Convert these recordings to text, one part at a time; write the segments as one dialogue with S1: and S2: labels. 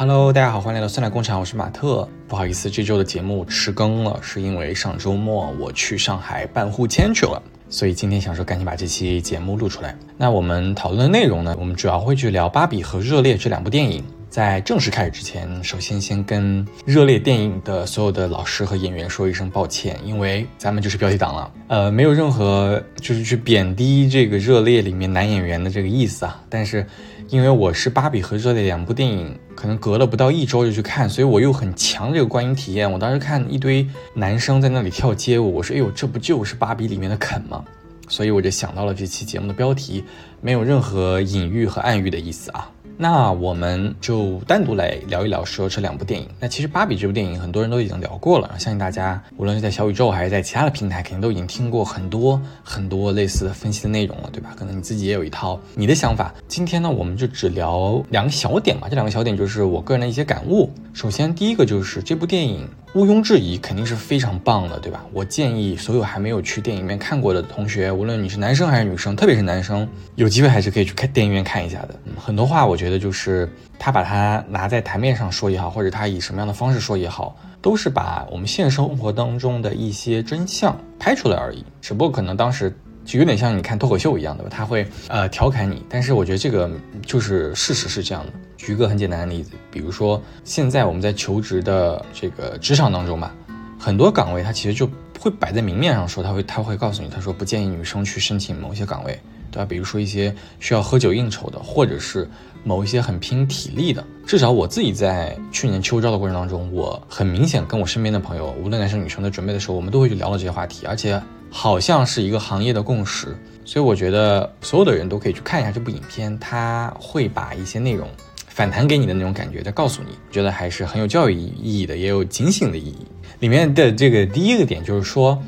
S1: Hello，大家好，欢迎来到酸奶工厂，我是马特。不好意思，这周的节目迟更了，是因为上周末我去上海办户签去了，所以今天想说赶紧把这期节目录出来。那我们讨论的内容呢，我们主要会去聊《芭比》和《热烈》这两部电影。在正式开始之前，首先先跟热烈电影的所有的老师和演员说一声抱歉，因为咱们就是标题党了，呃，没有任何就是去贬低这个热烈里面男演员的这个意思啊。但是，因为我是芭比和热烈两部电影，可能隔了不到一周就去看，所以我又很强这个观影体验。我当时看一堆男生在那里跳街舞，我说，哎呦，这不就是芭比里面的肯吗？所以我就想到了这期节目的标题，没有任何隐喻和暗喻的意思啊。那我们就单独来聊一聊说这两部电影。那其实《芭比》这部电影很多人都已经聊过了，相信大家无论是在小宇宙还是在其他的平台，肯定都已经听过很多很多类似的分析的内容了，对吧？可能你自己也有一套你的想法。今天呢，我们就只聊两个小点吧，这两个小点就是我个人的一些感悟。首先，第一个就是这部电影毋庸置疑肯定是非常棒的，对吧？我建议所有还没有去电影院看过的同学，无论你是男生还是女生，特别是男生，有机会还是可以去看电影院看一下的。很多话我觉得。就是他把它拿在台面上说也好，或者他以什么样的方式说也好，都是把我们现实生活当中的一些真相拍出来而已。只不过可能当时就有点像你看脱口秀一样的吧，他会呃调侃你。但是我觉得这个就是事实是这样的。举个很简单的例子，比如说现在我们在求职的这个职场当中吧，很多岗位它其实就会摆在明面上说，他会他会告诉你，他说不建议女生去申请某些岗位。对吧？比如说一些需要喝酒应酬的，或者是某一些很拼体力的。至少我自己在去年秋招的过程当中，我很明显跟我身边的朋友，无论男生女生，在准备的时候，我们都会去聊到这些话题，而且好像是一个行业的共识。所以我觉得所有的人都可以去看一下这部影片，他会把一些内容反弹给你的那种感觉再告诉你，觉得还是很有教育意义的，也有警醒的意义。里面的这个第一个点就是说，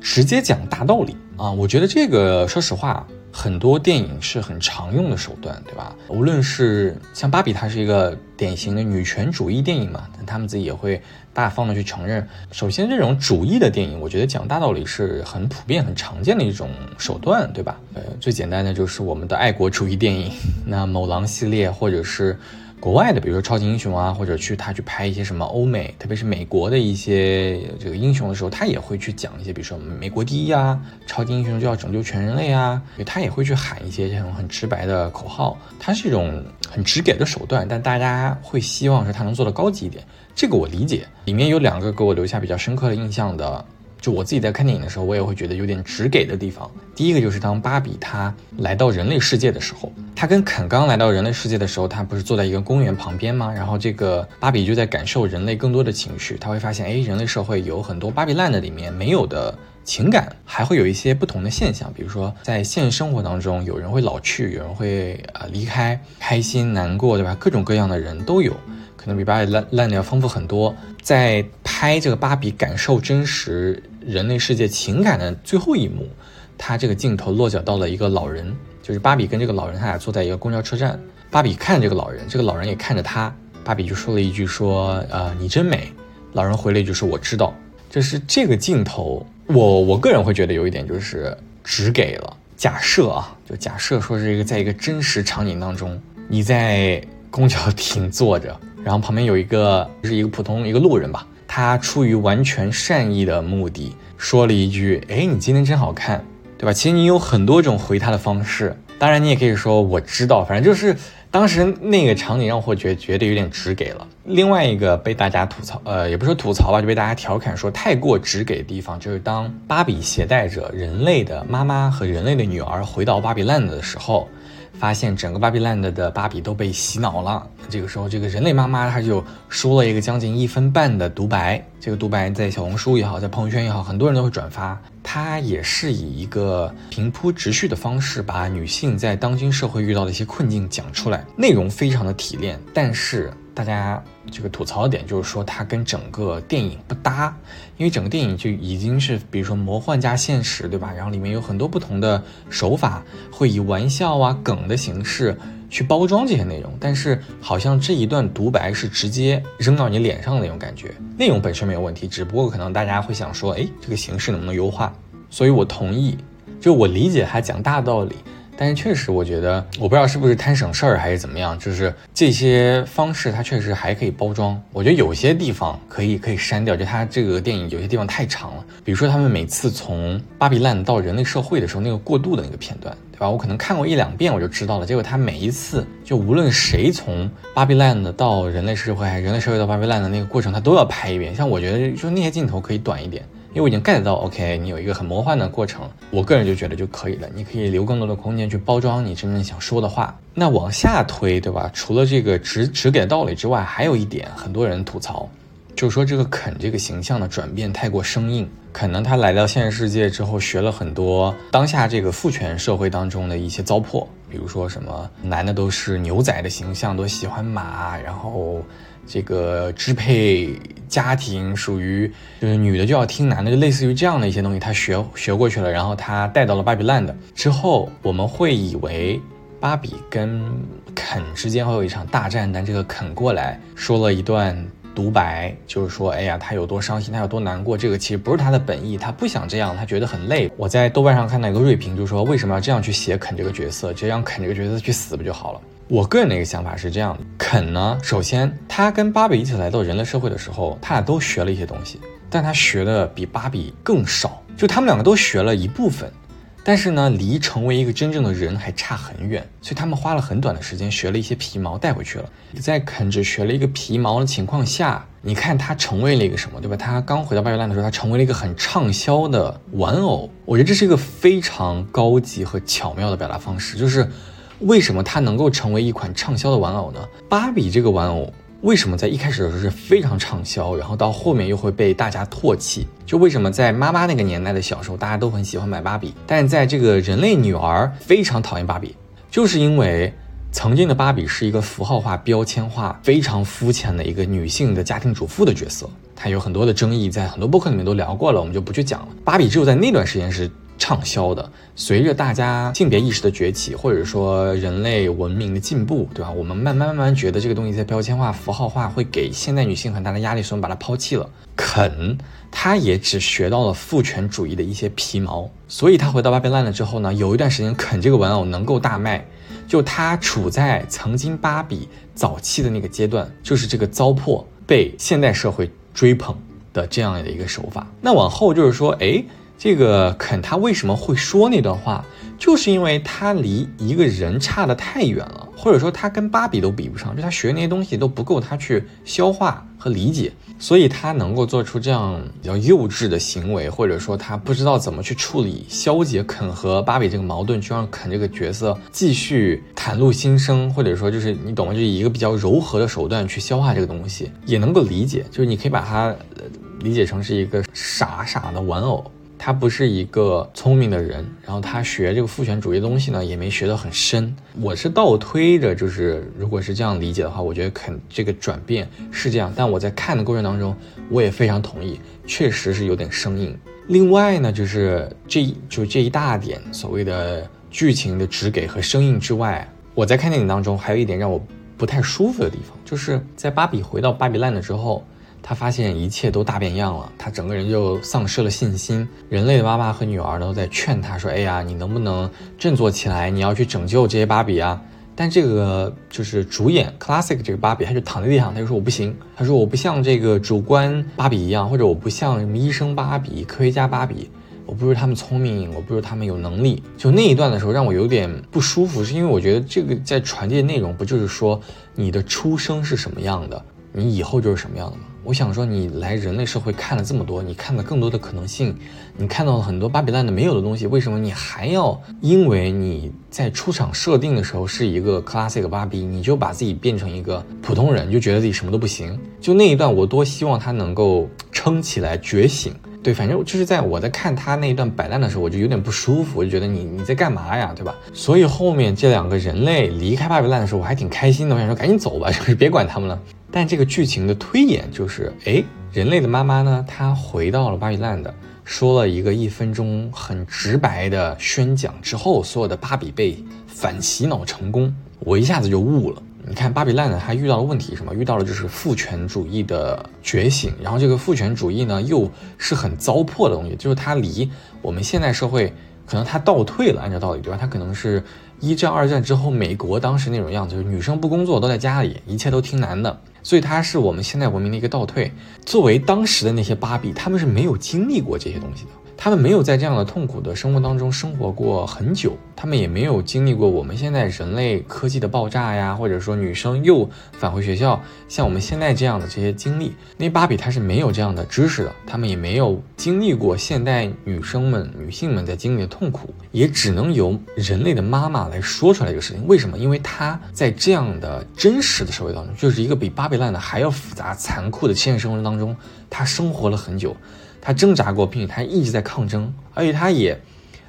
S1: 直接讲大道理啊，我觉得这个说实话。很多电影是很常用的手段，对吧？无论是像《芭比》，它是一个典型的女权主义电影嘛，但他们自己也会大方的去承认。首先，这种主义的电影，我觉得讲大道理是很普遍、很常见的一种手段，对吧？呃，最简单的就是我们的爱国主义电影，那《某狼》系列，或者是。国外的，比如说超级英雄啊，或者去他去拍一些什么欧美，特别是美国的一些这个英雄的时候，他也会去讲一些，比如说美国第一啊，超级英雄就要拯救全人类啊，他也会去喊一些这种很直白的口号，它是一种很直给的手段，但大家会希望说他能做的高级一点，这个我理解。里面有两个给我留下比较深刻的印象的。就我自己在看电影的时候，我也会觉得有点直给的地方。第一个就是当芭比她来到人类世界的时候，她跟肯刚来到人类世界的时候，她不是坐在一个公园旁边吗？然后这个芭比就在感受人类更多的情绪，她会发现，哎，人类社会有很多芭比烂的里面没有的情感，还会有一些不同的现象，比如说在现实生活当中，有人会老去，有人会呃离开，开心难过，对吧？各种各样的人都有。可能比芭比烂烂的要丰富很多。在拍这个芭比感受真实人类世界情感的最后一幕，他这个镜头落脚到了一个老人，就是芭比跟这个老人，他俩坐在一个公交车站。芭比看着这个老人，这个老人也看着他。芭比就说了一句说：“呃，你真美。”老人回了一句说：“我知道。”就是这个镜头，我我个人会觉得有一点就是只给了。假设啊，就假设说是一个在一个真实场景当中，你在公交 亭坐着。然后旁边有一个是一个普通一个路人吧，他出于完全善意的目的说了一句：“哎，你今天真好看，对吧？”其实你有很多种回他的方式，当然你也可以说我知道，反正就是当时那个场景让我觉觉得有点直给了。另外一个被大家吐槽，呃，也不说吐槽吧，就被大家调侃说太过直给的地方，就是当芭比携带着人类的妈妈和人类的女儿回到芭比 land 的时候。发现整个芭比 land 的芭比都被洗脑了。这个时候，这个人类妈妈她就说了一个将近一分半的独白。这个独白在小红书也好，在朋友圈也好，很多人都会转发。她也是以一个平铺直叙的方式，把女性在当今社会遇到的一些困境讲出来，内容非常的提炼，但是。大家这个吐槽的点就是说它跟整个电影不搭，因为整个电影就已经是比如说魔幻加现实，对吧？然后里面有很多不同的手法，会以玩笑啊梗的形式去包装这些内容，但是好像这一段独白是直接扔到你脸上的那种感觉。内容本身没有问题，只不过可能大家会想说，哎，这个形式能不能优化？所以我同意，就我理解他讲大道理。但是确实，我觉得我不知道是不是贪省事儿还是怎么样，就是这些方式它确实还可以包装。我觉得有些地方可以可以删掉，就它这个电影有些地方太长了。比如说他们每次从巴比烂到人类社会的时候，那个过渡的那个片段，对吧？我可能看过一两遍我就知道了。结果他每一次就无论谁从巴比烂的到人类社会，还是人类社会到巴比烂的那个过程，他都要拍一遍。像我觉得就那些镜头可以短一点。因为我已经 get 到，OK，你有一个很魔幻的过程，我个人就觉得就可以了。你可以留更多的空间去包装你真正想说的话。那往下推，对吧？除了这个只只给道理之外，还有一点很多人吐槽，就是说这个肯这个形象的转变太过生硬。可能，他来到现实世界之后，学了很多当下这个父权社会当中的一些糟粕，比如说什么男的都是牛仔的形象，都喜欢马，然后。这个支配家庭属于就是女的就要听男的，就类似于这样的一些东西，他学学过去了，然后他带到了芭比 land 之后，我们会以为芭比跟肯之间会有一场大战，但这个肯过来说了一段独白，就是说，哎呀，他有多伤心，他有多难过，这个其实不是他的本意，他不想这样，他觉得很累。我在豆瓣上看到一个锐评，就说为什么要这样去写肯这个角色，就让肯这个角色去死不就好了？我个人的一个想法是这样的，肯呢，首先他跟芭比一起来到人类社会的时候，他俩都学了一些东西，但他学的比芭比更少，就他们两个都学了一部分，但是呢，离成为一个真正的人还差很远，所以他们花了很短的时间学了一些皮毛带回去了。在肯只学了一个皮毛的情况下，你看他成为了一个什么，对吧？他刚回到巴比兰的时候，他成为了一个很畅销的玩偶，我觉得这是一个非常高级和巧妙的表达方式，就是。为什么它能够成为一款畅销的玩偶呢？芭比这个玩偶为什么在一开始的时候是非常畅销，然后到后面又会被大家唾弃？就为什么在妈妈那个年代的小时候，大家都很喜欢买芭比，但在这个人类女儿非常讨厌芭比，就是因为曾经的芭比是一个符号化、标签化、非常肤浅的一个女性的家庭主妇的角色，它有很多的争议，在很多播客里面都聊过了，我们就不去讲了。芭比只有在那段时间是。畅销的，随着大家性别意识的崛起，或者说人类文明的进步，对吧？我们慢慢慢慢觉得这个东西在标签化、符号化会给现代女性很大的压力，所以我们把它抛弃了。肯，他也只学到了父权主义的一些皮毛，所以他回到芭比烂了之后呢，有一段时间肯这个玩偶能够大卖，就他处在曾经芭比早期的那个阶段，就是这个糟粕被现代社会追捧的这样的一个手法。那往后就是说，哎。这个肯他为什么会说那段话，就是因为他离一个人差的太远了，或者说他跟芭比都比不上，就他学那些东西都不够他去消化和理解，所以他能够做出这样比较幼稚的行为，或者说他不知道怎么去处理消解肯和芭比这个矛盾，就让肯这个角色继续袒露心声，或者说就是你懂吗？就以一个比较柔和的手段去消化这个东西，也能够理解，就是你可以把它理解成是一个傻傻的玩偶。他不是一个聪明的人，然后他学这个父权主义的东西呢，也没学得很深。我是倒推着，就是如果是这样理解的话，我觉得肯这个转变是这样。但我在看的过程当中，我也非常同意，确实是有点生硬。另外呢，就是这就这一大点所谓的剧情的直给和生硬之外，我在看电影当中还有一点让我不太舒服的地方，就是在芭比回到芭比 land 之后。他发现一切都大变样了，他整个人就丧失了信心。人类的妈妈和女儿都在劝他说：“哎呀，你能不能振作起来？你要去拯救这些芭比啊！”但这个就是主演 Classic 这个芭比，他就躺在地上，他就说：“我不行。”他说：“我不像这个主观芭比一样，或者我不像什么医生芭比、科学家芭比，我不如他们聪明，我不如他们有能力。”就那一段的时候，让我有点不舒服，是因为我觉得这个在传递的内容不就是说你的出生是什么样的，你以后就是什么样的吗？我想说，你来人类社会看了这么多，你看了更多的可能性，你看到了很多巴比烂的没有的东西，为什么你还要因为你在出场设定的时候是一个 classic 芭比，你就把自己变成一个普通人，就觉得自己什么都不行？就那一段，我多希望他能够撑起来觉醒。对，反正就是在我在看他那一段摆烂的时候，我就有点不舒服，我就觉得你你在干嘛呀，对吧？所以后面这两个人类离开巴比烂的时候，我还挺开心的，我想说赶紧走吧，就是别管他们了。但这个剧情的推演就是，哎，人类的妈妈呢，她回到了巴比烂的，说了一个一分钟很直白的宣讲之后，所有的芭比被反洗脑成功，我一下子就悟了。你看巴比烂呢，它遇到的问题什么？遇到了就是父权主义的觉醒，然后这个父权主义呢，又是很糟粕的东西，就是它离我们现代社会。可能他倒退了，按照道理对吧？他可能是一战、二战之后美国当时那种样子，就是女生不工作都在家里，一切都听男的，所以他是我们现代文明的一个倒退。作为当时的那些芭比，他们是没有经历过这些东西的。他们没有在这样的痛苦的生活当中生活过很久，他们也没有经历过我们现在人类科技的爆炸呀，或者说女生又返回学校，像我们现在这样的这些经历。那芭比她是没有这样的知识的，他们也没有经历过现代女生们、女性们在经历的痛苦，也只能由人类的妈妈来说出来这个事情。为什么？因为她在这样的真实的社会当中，就是一个比芭比烂的还要复杂、残酷的现实生活当中，她生活了很久。他挣扎过，并且他一直在抗争，而且他也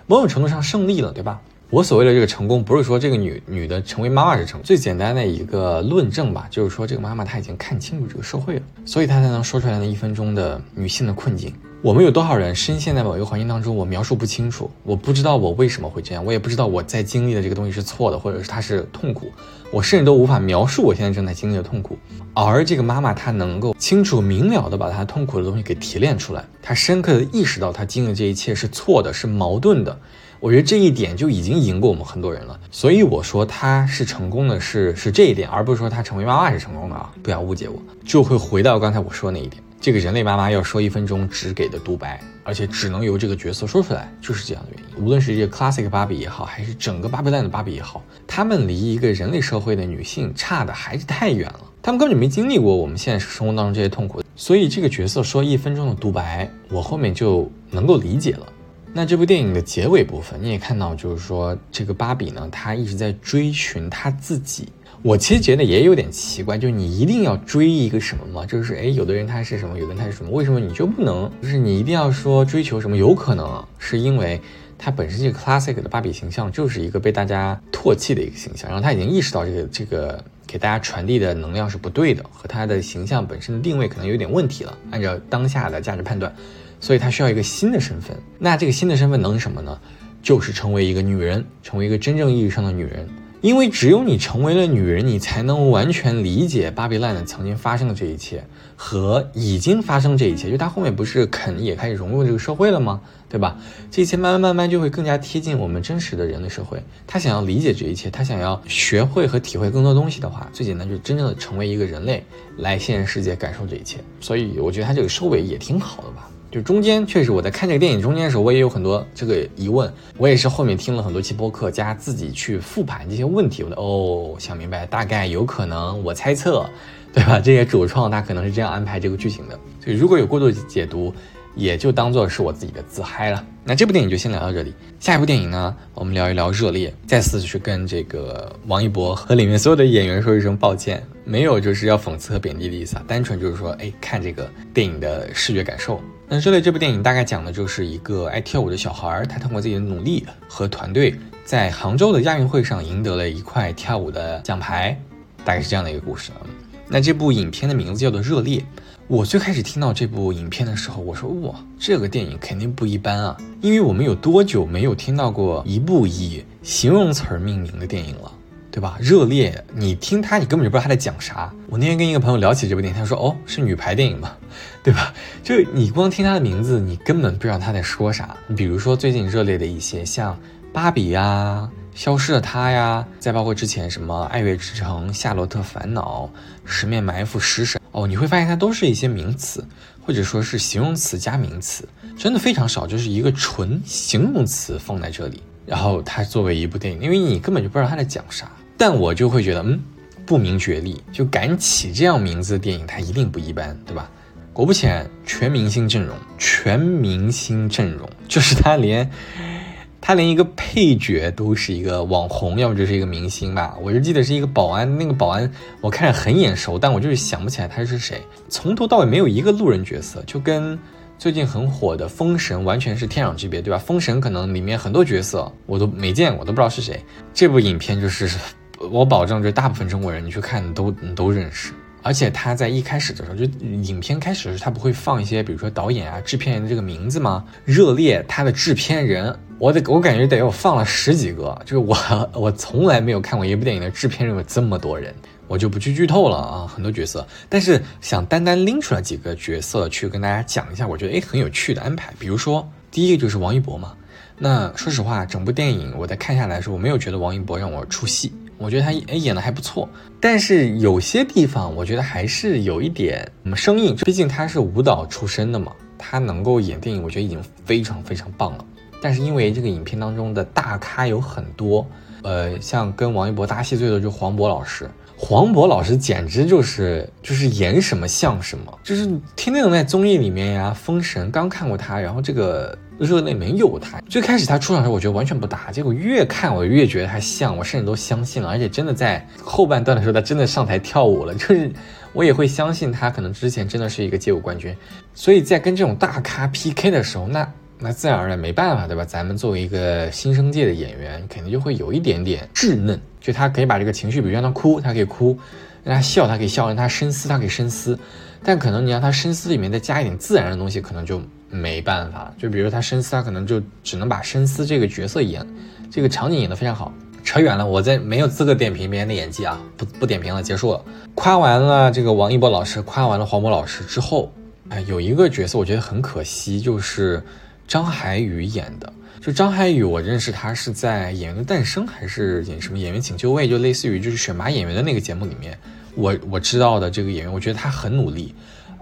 S1: 某种程度上胜利了，对吧？我所谓的这个成功，不是说这个女女的成为妈妈是成，最简单的一个论证吧，就是说这个妈妈她已经看清楚这个社会了，所以她才能说出来那一分钟的女性的困境。我们有多少人深陷在某一个环境当中，我描述不清楚，我不知道我为什么会这样，我也不知道我在经历的这个东西是错的，或者是它是痛苦，我甚至都无法描述我现在正在经历的痛苦。而这个妈妈她能够清楚明了的把她痛苦的东西给提炼出来，她深刻的意识到她经历这一切是错的，是矛盾的。我觉得这一点就已经赢过我们很多人了。所以我说她是成功的，是是这一点，而不是说她成为妈妈是成功的啊！不要误解我，就会回到刚才我说那一点。这个人类妈妈要说一分钟只给的独白，而且只能由这个角色说出来，就是这样的原因。无论是这个 classic 芭比也好，还是整个芭比 land 的芭比也好，他们离一个人类社会的女性差的还是太远了。他们根本就没经历过我们现实生活当中这些痛苦，所以这个角色说一分钟的独白，我后面就能够理解了。那这部电影的结尾部分，你也看到，就是说这个芭比呢，她一直在追寻她自己。我其实觉得也有点奇怪，就是你一定要追一个什么吗？就是哎，有的人他是什么，有的人他是什么？为什么你就不能？就是你一定要说追求什么？有可能是因为他本身这个 classic 的芭比形象就是一个被大家唾弃的一个形象，然后他已经意识到这个这个给大家传递的能量是不对的，和他的形象本身的定位可能有点问题了。按照当下的价值判断，所以他需要一个新的身份。那这个新的身份能什么呢？就是成为一个女人，成为一个真正意义上的女人。因为只有你成为了女人，你才能完全理解芭比 land 曾经发生的这一切和已经发生这一切。就他后面不是肯也开始融入这个社会了吗？对吧？这一切慢慢慢慢就会更加贴近我们真实的人类社会。他想要理解这一切，他想要学会和体会更多东西的话，最简单就是真正的成为一个人类，来现实世界感受这一切。所以我觉得他这个收尾也挺好的吧。就中间确实，我在看这个电影中间的时候，我也有很多这个疑问。我也是后面听了很多期播客，加自己去复盘这些问题，我的哦想明白，大概有可能，我猜测，对吧？这些主创他可能是这样安排这个剧情的。所以如果有过度解读，也就当做是我自己的自嗨了。那这部电影就先聊到这里。下一部电影呢，我们聊一聊《热烈》，再次去跟这个王一博和里面所有的演员说一声抱歉，没有就是要讽刺和贬低的意思啊，单纯就是说，哎，看这个电影的视觉感受。那《热烈》这部电影大概讲的就是一个爱跳舞的小孩，他通过自己的努力和团队，在杭州的亚运会上赢得了一块跳舞的奖牌，大概是这样的一个故事。那这部影片的名字叫做《热烈》。我最开始听到这部影片的时候，我说哇，这个电影肯定不一般啊，因为我们有多久没有听到过一部以形容词儿命名的电影了？对吧？热烈，你听他，你根本就不知道他在讲啥。我那天跟一个朋友聊起这部电影，他说：“哦，是女排电影嘛，对吧？” 就你光听他的名字，你根本不知道他在说啥。比如说最近热烈的一些，像《芭比》呀、《消失的她》呀，再包括之前什么《爱乐之城》《夏洛特烦恼》《十面埋伏》《食神》哦，你会发现它都是一些名词，或者说是形容词加名词，真的非常少，就是一个纯形容词放在这里。然后它作为一部电影，因为你根本就不知道它在讲啥，但我就会觉得，嗯，不明觉厉，就敢起这样名字的电影，它一定不一般，对吧？果不其然，全明星阵容，全明星阵容，就是他连他连一个配角都是一个网红，要么就是一个明星吧。我就记得是一个保安，那个保安我看着很眼熟，但我就是想不起来他是谁，从头到尾没有一个路人角色，就跟。最近很火的《封神》完全是天壤之别，对吧？《封神》可能里面很多角色我都没见过，都不知道是谁。这部影片就是，我保证，就大部分中国人你去看都你都认识。而且他在一开始的时候，就影片开始的时候，他不会放一些，比如说导演啊、制片人的这个名字吗？热烈，他的制片人，我得我感觉得有放了十几个，就是我我从来没有看过一部电影的制片人有这么多人。我就不去剧透了啊，很多角色，但是想单单拎出来几个角色去跟大家讲一下，我觉得诶很有趣的安排。比如说第一个就是王一博嘛，那说实话，整部电影我在看下来的时候，我没有觉得王一博让我出戏，我觉得他哎演的还不错，但是有些地方我觉得还是有一点生硬，毕竟他是舞蹈出身的嘛，他能够演电影，我觉得已经非常非常棒了。但是因为这个影片当中的大咖有很多，呃，像跟王一博搭戏最多就是黄渤老师。黄渤老师简直就是就是演什么像什么，就是天天都在综艺里面呀，《封神》刚看过他，然后这个热泪里面有他。最开始他出场的时候，我觉得完全不搭，结果越看我越觉得他像，我甚至都相信了。而且真的在后半段的时候，他真的上台跳舞了，就是我也会相信他可能之前真的是一个街舞冠军。所以在跟这种大咖 PK 的时候，那。那自然而然没办法，对吧？咱们作为一个新生界的演员，肯定就会有一点点稚嫩。就他可以把这个情绪，比如让他哭，他可以哭；让他笑，他可以笑；让他深思，他可以深思。但可能你让他深思里面再加一点自然的东西，可能就没办法。就比如他深思，他可能就只能把深思这个角色演，这个场景演得非常好。扯远了，我在没有资格点评别人的演技啊，不不点评了，结束了。夸完了这个王一博老师，夸完了黄渤老师之后，哎，有一个角色我觉得很可惜，就是。张海宇演的，就张海宇，我认识他是在《演员的诞生》还是演什么《演员请就位》，就类似于就是选拔演员的那个节目里面，我我知道的这个演员，我觉得他很努力，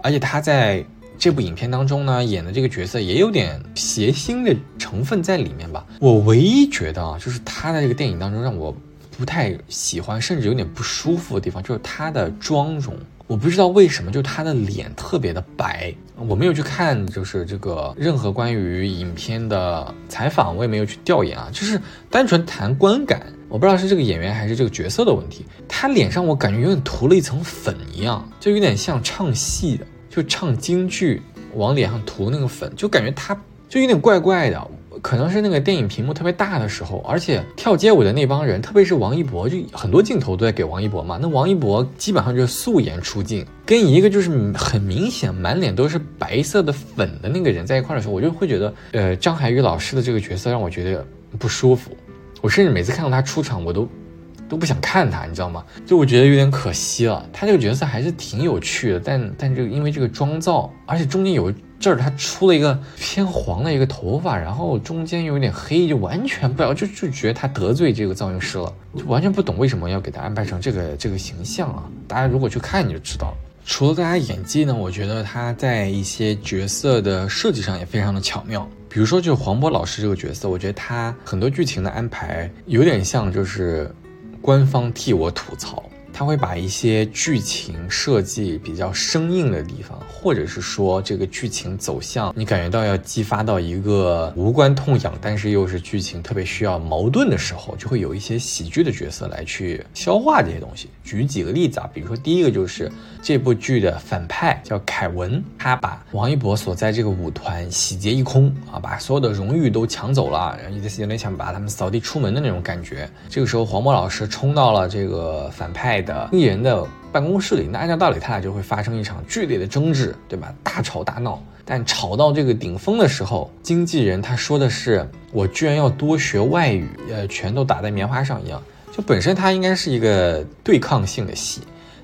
S1: 而且他在这部影片当中呢演的这个角色也有点谐星的成分在里面吧。我唯一觉得啊，就是他在这个电影当中让我不太喜欢，甚至有点不舒服的地方，就是他的妆容。我不知道为什么，就是他的脸特别的白。我没有去看，就是这个任何关于影片的采访，我也没有去调研啊，就是单纯谈观感。我不知道是这个演员还是这个角色的问题，他脸上我感觉有点涂了一层粉一样，就有点像唱戏的，就唱京剧往脸上涂那个粉，就感觉他就有点怪怪的。可能是那个电影屏幕特别大的时候，而且跳街舞的那帮人，特别是王一博，就很多镜头都在给王一博嘛。那王一博基本上就是素颜出镜，跟一个就是很明显满脸都是白色的粉的那个人在一块的时候，我就会觉得，呃，张涵予老师的这个角色让我觉得不舒服。我甚至每次看到他出场，我都都不想看他，你知道吗？就我觉得有点可惜了。他这个角色还是挺有趣的，但但这个因为这个妆造，而且中间有。这儿他出了一个偏黄的一个头发，然后中间又有点黑，就完全不要就就觉得他得罪这个造型师了，就完全不懂为什么要给他安排成这个这个形象啊！大家如果去看你就知道了。除了大家演技呢，我觉得他在一些角色的设计上也非常的巧妙，比如说就是黄渤老师这个角色，我觉得他很多剧情的安排有点像就是官方替我吐槽。他会把一些剧情设计比较生硬的地方，或者是说这个剧情走向，你感觉到要激发到一个无关痛痒，但是又是剧情特别需要矛盾的时候，就会有一些喜剧的角色来去消化这些东西。举几个例子啊，比如说第一个就是这部剧的反派叫凯文，他把王一博所在这个舞团洗劫一空啊，把所有的荣誉都抢走了，然后有点想把他们扫地出门的那种感觉。这个时候黄渤老师冲到了这个反派。的艺人的办公室里，那按照道理，他俩就会发生一场剧烈的争执，对吧？大吵大闹。但吵到这个顶峰的时候，经纪人他说的是：“我居然要多学外语，呃，全都打在棉花上一样。”就本身它应该是一个对抗性的戏，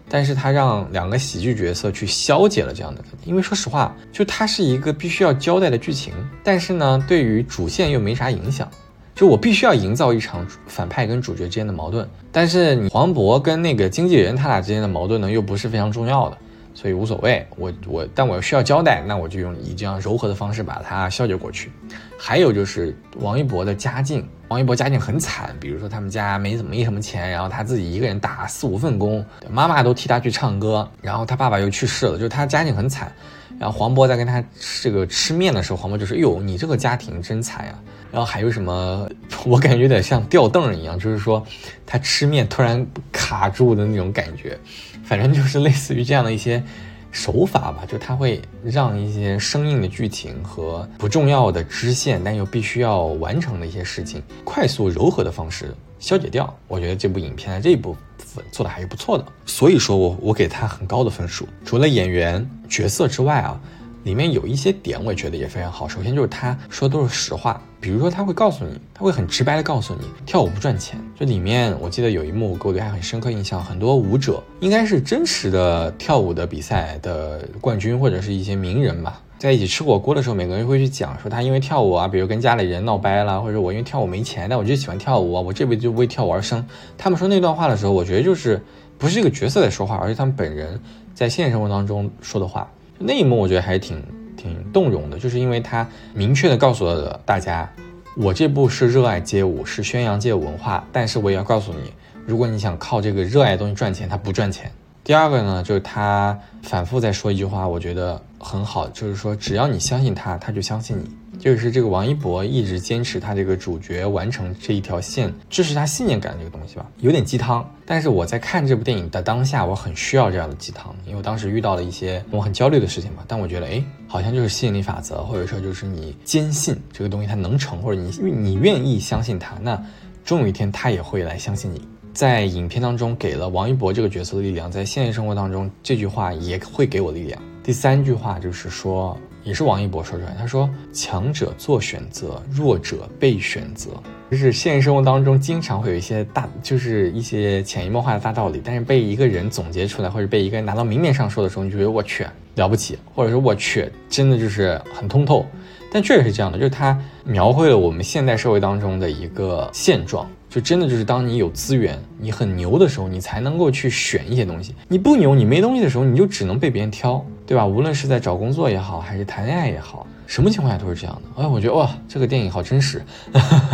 S1: 但是他让两个喜剧角色去消解了这样的。因为说实话，就它是一个必须要交代的剧情，但是呢，对于主线又没啥影响。就我必须要营造一场反派跟主角之间的矛盾，但是你黄渤跟那个经纪人他俩之间的矛盾呢，又不是非常重要的，所以无所谓。我我，但我需要交代，那我就用以这样柔和的方式把它消解过去。还有就是王一博的家境，王一博家境很惨，比如说他们家没怎么没什么钱，然后他自己一个人打四五份工，妈妈都替他去唱歌，然后他爸爸又去世了，就是他家境很惨。然后黄渤在跟他这个吃面的时候，黄渤就说：“哟，你这个家庭真惨呀。”然后还有什么？我感觉有点像吊凳一样，就是说他吃面突然卡住的那种感觉。反正就是类似于这样的一些手法吧，就他会让一些生硬的剧情和不重要的支线，但又必须要完成的一些事情，快速柔和的方式消解掉。我觉得这部影片这一部分做的还是不错的，所以说我我给他很高的分数。除了演员角色之外啊。里面有一些点，我觉得也非常好。首先就是他说的都是实话，比如说他会告诉你，他会很直白的告诉你，跳舞不赚钱。这里面我记得有一幕给我留下很深刻印象，很多舞者应该是真实的跳舞的比赛的冠军或者是一些名人吧。在一起吃火锅的时候，每个人会去讲说他因为跳舞啊，比如跟家里人闹掰了，或者我因为跳舞没钱，但我就喜欢跳舞啊，我这辈子就为跳舞而生。他们说那段话的时候，我觉得就是不是这个角色在说话，而是他们本人在现实生活当中说的话。那一幕我觉得还挺挺动容的，就是因为他明确的告诉了大家，我这部是热爱街舞，是宣扬街舞文化，但是我也要告诉你，如果你想靠这个热爱东西赚钱，它不赚钱。第二个呢，就是他反复在说一句话，我觉得很好，就是说只要你相信他，他就相信你。就是这个王一博一直坚持他这个主角完成这一条线，这是他信念感这个东西吧，有点鸡汤。但是我在看这部电影的当下，我很需要这样的鸡汤，因为我当时遇到了一些我很焦虑的事情嘛。但我觉得，哎，好像就是吸引力法则，或者说就是你坚信这个东西它能成，或者你你愿意相信它，那终有一天他也会来相信你。在影片当中给了王一博这个角色的力量，在现实生活当中这句话也会给我力量。第三句话就是说，也是王一博说出来，他说：“强者做选择，弱者被选择。”就是现实生活当中经常会有一些大，就是一些潜移默化的大道理，但是被一个人总结出来，或者被一个人拿到明面上说的时候，你就觉得我去了不起，或者说我去真的就是很通透。但确实是这样的，就是他描绘了我们现代社会当中的一个现状。就真的就是，当你有资源，你很牛的时候，你才能够去选一些东西。你不牛，你没东西的时候，你就只能被别人挑，对吧？无论是在找工作也好，还是谈恋爱也好，什么情况下都是这样的。哎，我觉得哇，这个电影好真实。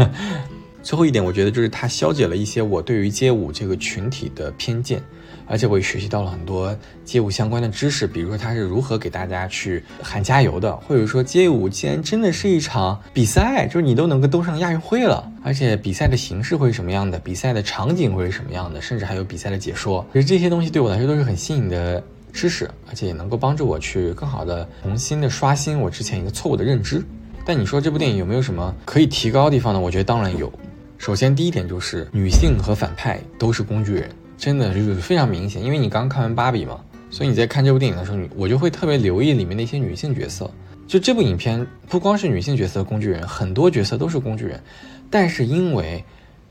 S1: 最后一点，我觉得就是它消解了一些我对于街舞这个群体的偏见。而且我也学习到了很多街舞相关的知识，比如说它是如何给大家去喊加油的，或者说街舞既然真的是一场比赛，就是你都能够登上亚运会了，而且比赛的形式会是什么样的，比赛的场景会是什么样的，甚至还有比赛的解说，其实这些东西对我来说都是很新颖的知识，而且也能够帮助我去更好的重新的刷新我之前一个错误的认知。但你说这部电影有没有什么可以提高的地方呢？我觉得当然有。首先第一点就是女性和反派都是工具人。真的就是非常明显，因为你刚看完芭比嘛，所以你在看这部电影的时候，你我就会特别留意里面的一些女性角色。就这部影片不光是女性角色工具人，很多角色都是工具人。但是因为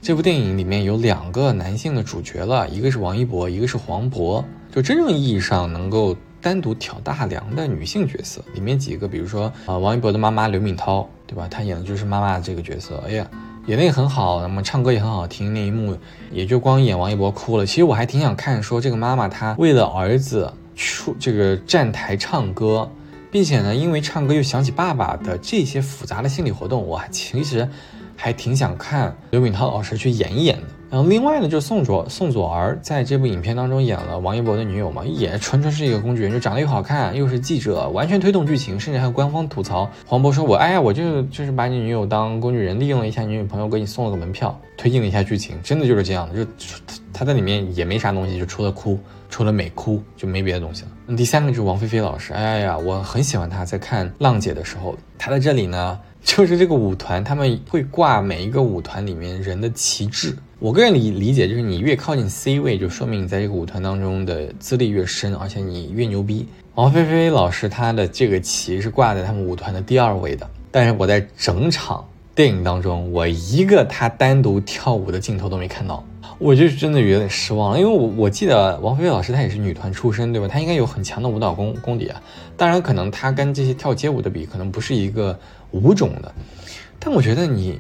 S1: 这部电影里面有两个男性的主角了，一个是王一博，一个是黄渤，就真正意义上能够单独挑大梁的女性角色，里面几个，比如说啊，王一博的妈妈刘敏涛，对吧？她演的就是妈妈这个角色。哎呀。演的也很好，那么唱歌也很好听。那一幕也就光演王一博哭了。其实我还挺想看，说这个妈妈她为了儿子出这个站台唱歌，并且呢，因为唱歌又想起爸爸的这些复杂的心理活动，我其实还挺想看刘敏涛老师去演一演的。然后另外呢，就是宋左宋祖儿在这部影片当中演了王一博的女友嘛，也纯纯是一个工具人，就长得又好看，又是记者，完全推动剧情，甚至还有官方吐槽黄渤说：“我哎呀，我就就是把你女友当工具人，利用了一下你女朋友，给你送了个门票，推进了一下剧情，真的就是这样的。就他在里面也没啥东西，就除了哭，除了美哭就没别的东西了。第三个就是王菲菲老师，哎呀，我很喜欢她，在看浪姐的时候，她在这里呢。”就是这个舞团，他们会挂每一个舞团里面人的旗帜。我个人理理解，就是你越靠近 C 位，就说明你在这个舞团当中的资历越深，而且你越牛逼。王菲菲老师她的这个旗是挂在他们舞团的第二位的，但是我在整场电影当中，我一个她单独跳舞的镜头都没看到。我就真的有点失望了，因为我我记得王菲菲老师她也是女团出身，对吧？她应该有很强的舞蹈功功底啊。当然，可能她跟这些跳街舞的比，可能不是一个舞种的。但我觉得你，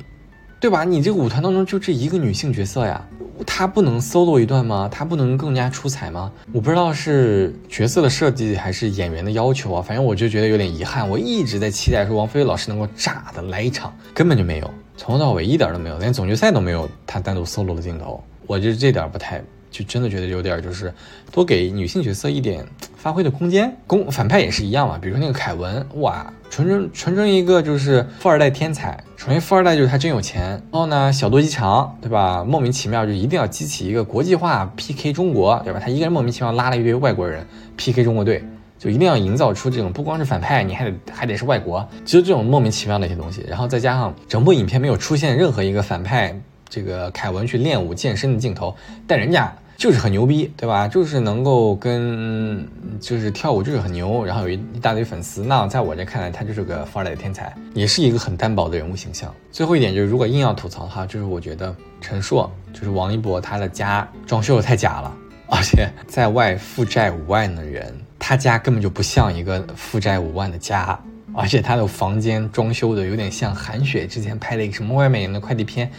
S1: 对吧？你这个舞团当中就这一个女性角色呀，她不能 solo 一段吗？她不能更加出彩吗？我不知道是角色的设计还是演员的要求啊。反正我就觉得有点遗憾。我一直在期待说王菲菲老师能够炸的来一场，根本就没有，从头到尾一点都没有，连总决赛都没有她单独 solo 的镜头。我就这点不太，就真的觉得有点就是多给女性角色一点发挥的空间。公反派也是一样嘛，比如说那个凯文，哇，纯纯纯纯一个就是富二代天才。首先富二代就是他真有钱，然后呢小肚鸡肠，对吧？莫名其妙就一定要激起一个国际化 PK 中国，对吧？他一个人莫名其妙拉了一堆外国人 PK 中国队，就一定要营造出这种不光是反派，你还得还得是外国，就这种莫名其妙的一些东西。然后再加上整部影片没有出现任何一个反派。这个凯文去练武健身的镜头，但人家就是很牛逼，对吧？就是能够跟就是跳舞就是很牛，然后有一一大堆粉丝。那在我这看来，他就是个富二代的天才，也是一个很单薄的人物形象。最后一点就是，如果硬要吐槽的话，就是我觉得陈硕就是王一博，他的家装修的太假了，而且在外负债五万的人，他家根本就不像一个负债五万的家。而且他的房间装修的有点像韩雪之前拍的一个什么外卖员的快递片，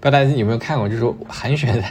S1: 不知道大家有没有看过？就是韩雪的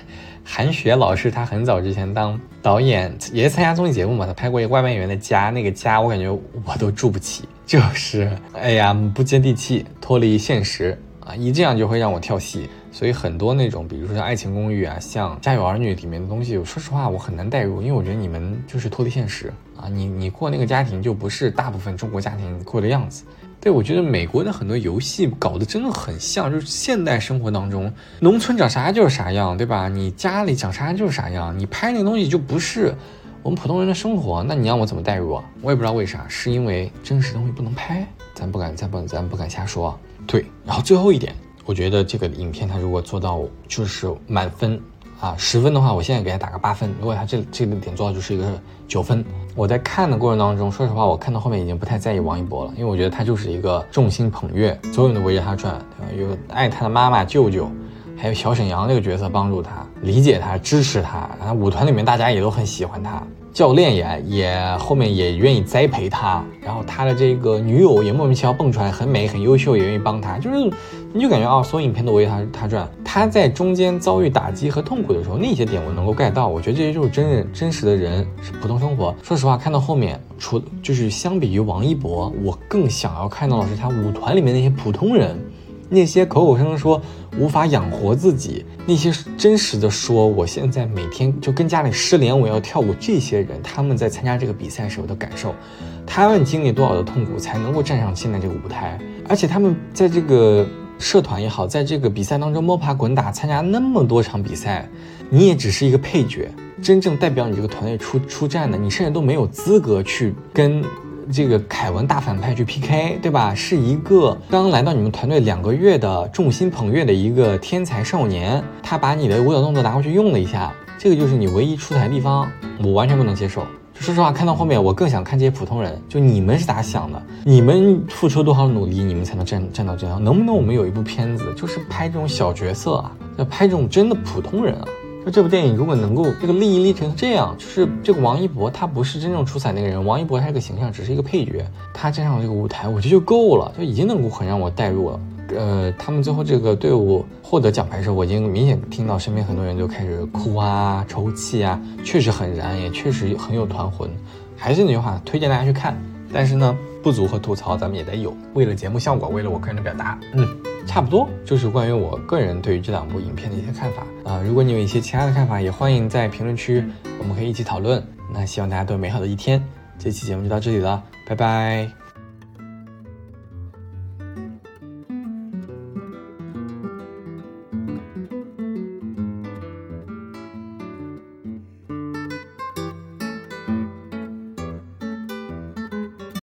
S1: 韩雪老师，她很早之前当导演，也是参加综艺节目嘛，她拍过一个外卖员的家，那个家我感觉我都住不起，就是哎呀不接地气，脱离现实啊，一这样就会让我跳戏。所以很多那种，比如说像《爱情公寓》啊，像《家有儿女》里面的东西，说实话我很难代入，因为我觉得你们就是脱离现实啊，你你过那个家庭就不是大部分中国家庭过的样子。对我觉得美国的很多游戏搞得真的很像，就是现代生活当中，农村长啥样就是啥样，对吧？你家里长啥样就是啥样，你拍那个东西就不是我们普通人的生活，那你让我怎么代入啊？我也不知道为啥，是因为真实东西不能拍，咱不敢，咱不，咱不敢瞎说。对，然后最后一点。我觉得这个影片它如果做到就是满分啊十分的话，我现在给它打个八分。如果它这这个点做到就是一个九分。我在看的过程当中，说实话，我看到后面已经不太在意王一博了，因为我觉得他就是一个众星捧月，所有人都围着他转，有爱他的妈妈、舅舅，还有小沈阳这个角色帮助他、理解他、支持他。然后舞团里面大家也都很喜欢他。教练也也后面也愿意栽培他，然后他的这个女友也莫名其妙蹦出来，很美很优秀，也愿意帮他，就是你就感觉啊，所有影片都围绕他他转。他在中间遭遇打击和痛苦的时候，那些点我能够 get 到，我觉得这些就是真人真实的人，是普通生活。说实话，看到后面，除就是相比于王一博，我更想要看到的是他舞团里面那些普通人。那些口口声声说无法养活自己，那些真实的说我现在每天就跟家里失联，我要跳舞，这些人他们在参加这个比赛时候的感受，他们经历多少的痛苦才能够站上现在这个舞台？而且他们在这个社团也好，在这个比赛当中摸爬滚打，参加那么多场比赛，你也只是一个配角，真正代表你这个团队出出战的，你甚至都没有资格去跟。这个凯文大反派去 PK，对吧？是一个刚来到你们团队两个月的众星捧月的一个天才少年，他把你的舞蹈动作拿回去用了一下，这个就是你唯一出彩的地方，我完全不能接受。说实话，看到后面我更想看这些普通人，就你们是咋想的？你们付出多少努力，你们才能站站到这样？能不能我们有一部片子，就是拍这种小角色啊，要拍这种真的普通人啊？就这部电影如果能够这个利益立成这样，就是这个王一博他不是真正出彩那个人，王一博他这个形象只是一个配角，他站上这个舞台，我觉得就够了，就已经能够很让我带入了。呃，他们最后这个队伍获得奖牌的时候，我已经明显听到身边很多人就开始哭啊、抽泣啊，确实很燃，也确实很有团魂。还是那句话，推荐大家去看。但是呢，不足和吐槽咱们也得有，为了节目效果，为了我个人的表达，嗯。差不多就是关于我个人对于这两部影片的一些看法啊。如果你有一些其他的看法，也欢迎在评论区，我们可以一起讨论。那希望大家都有美好的一天。这期节目就到这里了，拜拜。